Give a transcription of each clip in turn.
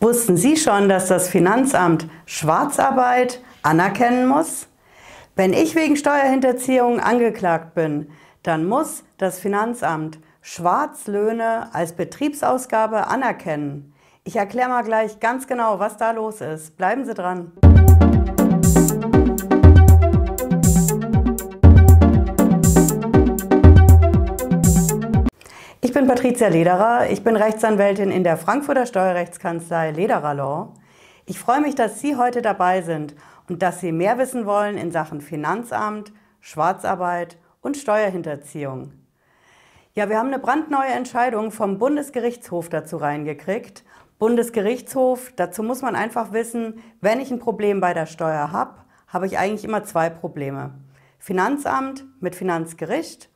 Wussten Sie schon, dass das Finanzamt Schwarzarbeit anerkennen muss? Wenn ich wegen Steuerhinterziehung angeklagt bin, dann muss das Finanzamt Schwarzlöhne als Betriebsausgabe anerkennen. Ich erkläre mal gleich ganz genau, was da los ist. Bleiben Sie dran. Bin Patricia Lederer. Ich bin Rechtsanwältin in der Frankfurter Steuerrechtskanzlei Lederer Law. Ich freue mich, dass Sie heute dabei sind und dass Sie mehr wissen wollen in Sachen Finanzamt, Schwarzarbeit und Steuerhinterziehung. Ja, wir haben eine brandneue Entscheidung vom Bundesgerichtshof dazu reingekriegt. Bundesgerichtshof, dazu muss man einfach wissen, wenn ich ein Problem bei der Steuer habe, habe ich eigentlich immer zwei Probleme. Finanzamt mit Finanzgericht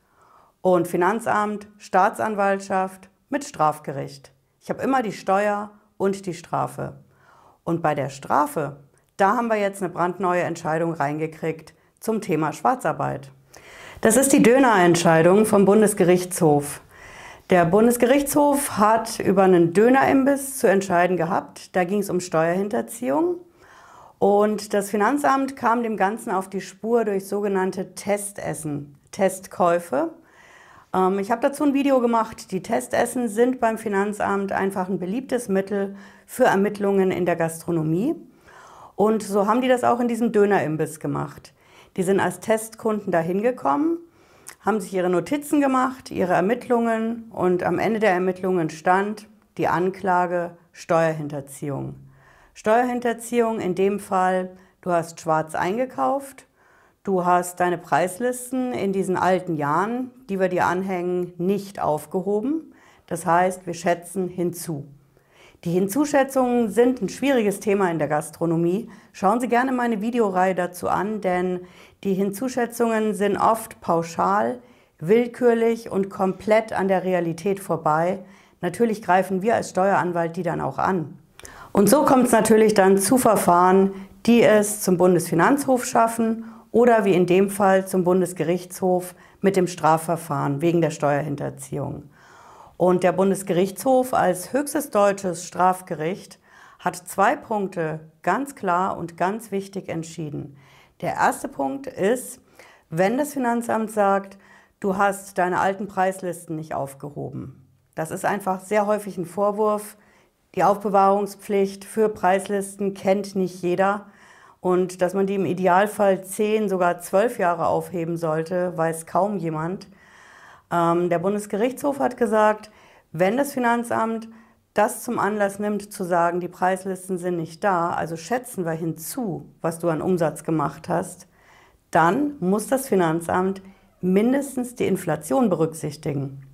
und Finanzamt, Staatsanwaltschaft mit Strafgericht. Ich habe immer die Steuer und die Strafe. Und bei der Strafe, da haben wir jetzt eine brandneue Entscheidung reingekriegt zum Thema Schwarzarbeit. Das ist die Dönerentscheidung vom Bundesgerichtshof. Der Bundesgerichtshof hat über einen Dönerimbiss zu entscheiden gehabt. Da ging es um Steuerhinterziehung. Und das Finanzamt kam dem Ganzen auf die Spur durch sogenannte Testessen, Testkäufe. Ähm, ich habe dazu ein Video gemacht. Die Testessen sind beim Finanzamt einfach ein beliebtes Mittel für Ermittlungen in der Gastronomie. Und so haben die das auch in diesem Dönerimbiss gemacht. Die sind als Testkunden dahin gekommen, haben sich ihre Notizen gemacht, ihre Ermittlungen und am Ende der Ermittlungen stand die Anklage Steuerhinterziehung. Steuerhinterziehung in dem Fall, du hast schwarz eingekauft, Du hast deine Preislisten in diesen alten Jahren, die wir dir anhängen, nicht aufgehoben. Das heißt, wir schätzen hinzu. Die Hinzuschätzungen sind ein schwieriges Thema in der Gastronomie. Schauen Sie gerne meine Videoreihe dazu an, denn die Hinzuschätzungen sind oft pauschal, willkürlich und komplett an der Realität vorbei. Natürlich greifen wir als Steueranwalt die dann auch an. Und so kommt es natürlich dann zu Verfahren, die es zum Bundesfinanzhof schaffen oder wie in dem Fall zum Bundesgerichtshof mit dem Strafverfahren wegen der Steuerhinterziehung. Und der Bundesgerichtshof als höchstes deutsches Strafgericht hat zwei Punkte ganz klar und ganz wichtig entschieden. Der erste Punkt ist, wenn das Finanzamt sagt, du hast deine alten Preislisten nicht aufgehoben. Das ist einfach sehr häufig ein Vorwurf. Die Aufbewahrungspflicht für Preislisten kennt nicht jeder. Und dass man die im Idealfall zehn, sogar zwölf Jahre aufheben sollte, weiß kaum jemand. Ähm, der Bundesgerichtshof hat gesagt, wenn das Finanzamt das zum Anlass nimmt, zu sagen, die Preislisten sind nicht da, also schätzen wir hinzu, was du an Umsatz gemacht hast, dann muss das Finanzamt mindestens die Inflation berücksichtigen.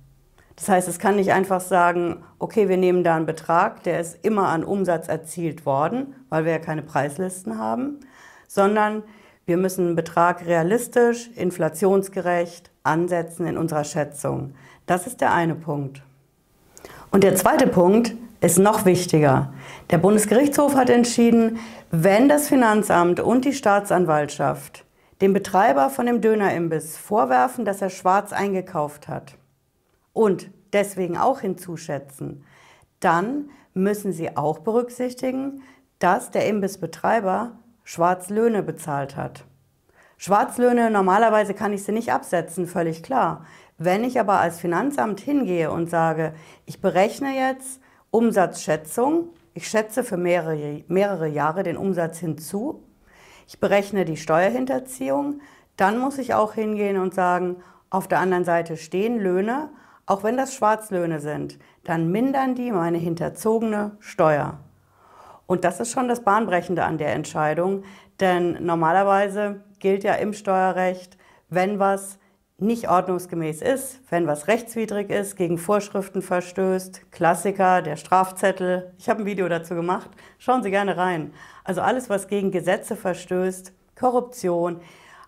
Das heißt, es kann nicht einfach sagen, okay, wir nehmen da einen Betrag, der ist immer an Umsatz erzielt worden, weil wir ja keine Preislisten haben, sondern wir müssen einen Betrag realistisch, inflationsgerecht ansetzen in unserer Schätzung. Das ist der eine Punkt. Und der zweite Punkt ist noch wichtiger. Der Bundesgerichtshof hat entschieden, wenn das Finanzamt und die Staatsanwaltschaft dem Betreiber von dem Dönerimbiss vorwerfen, dass er schwarz eingekauft hat, und deswegen auch hinzuschätzen, dann müssen Sie auch berücksichtigen, dass der Imbissbetreiber Schwarzlöhne bezahlt hat. Schwarzlöhne, normalerweise kann ich sie nicht absetzen, völlig klar. Wenn ich aber als Finanzamt hingehe und sage, ich berechne jetzt Umsatzschätzung, ich schätze für mehrere, mehrere Jahre den Umsatz hinzu, ich berechne die Steuerhinterziehung, dann muss ich auch hingehen und sagen, auf der anderen Seite stehen Löhne auch wenn das Schwarzlöhne sind, dann mindern die meine hinterzogene Steuer. Und das ist schon das Bahnbrechende an der Entscheidung, denn normalerweise gilt ja im Steuerrecht, wenn was nicht ordnungsgemäß ist, wenn was rechtswidrig ist, gegen Vorschriften verstößt, Klassiker, der Strafzettel. Ich habe ein Video dazu gemacht, schauen Sie gerne rein. Also alles, was gegen Gesetze verstößt, Korruption,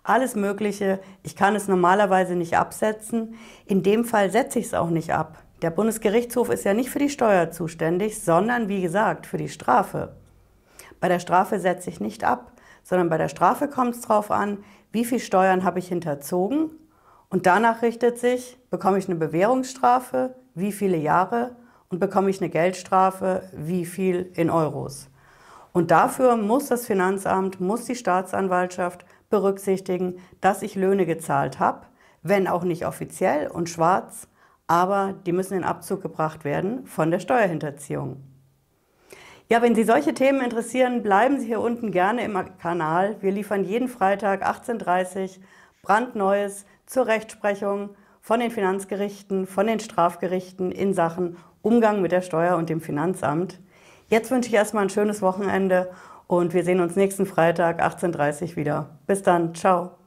alles Mögliche. Ich kann es normalerweise nicht absetzen. In dem Fall setze ich es auch nicht ab. Der Bundesgerichtshof ist ja nicht für die Steuer zuständig, sondern wie gesagt für die Strafe. Bei der Strafe setze ich nicht ab, sondern bei der Strafe kommt es darauf an, wie viel Steuern habe ich hinterzogen und danach richtet sich, bekomme ich eine Bewährungsstrafe, wie viele Jahre und bekomme ich eine Geldstrafe, wie viel in Euros. Und dafür muss das Finanzamt, muss die Staatsanwaltschaft berücksichtigen, dass ich Löhne gezahlt habe, wenn auch nicht offiziell und schwarz, aber die müssen in Abzug gebracht werden von der Steuerhinterziehung. Ja, wenn Sie solche Themen interessieren, bleiben Sie hier unten gerne im Kanal. Wir liefern jeden Freitag 18.30 Uhr brandneues zur Rechtsprechung von den Finanzgerichten, von den Strafgerichten in Sachen Umgang mit der Steuer und dem Finanzamt. Jetzt wünsche ich erstmal ein schönes Wochenende und wir sehen uns nächsten Freitag 18.30 Uhr wieder. Bis dann, ciao.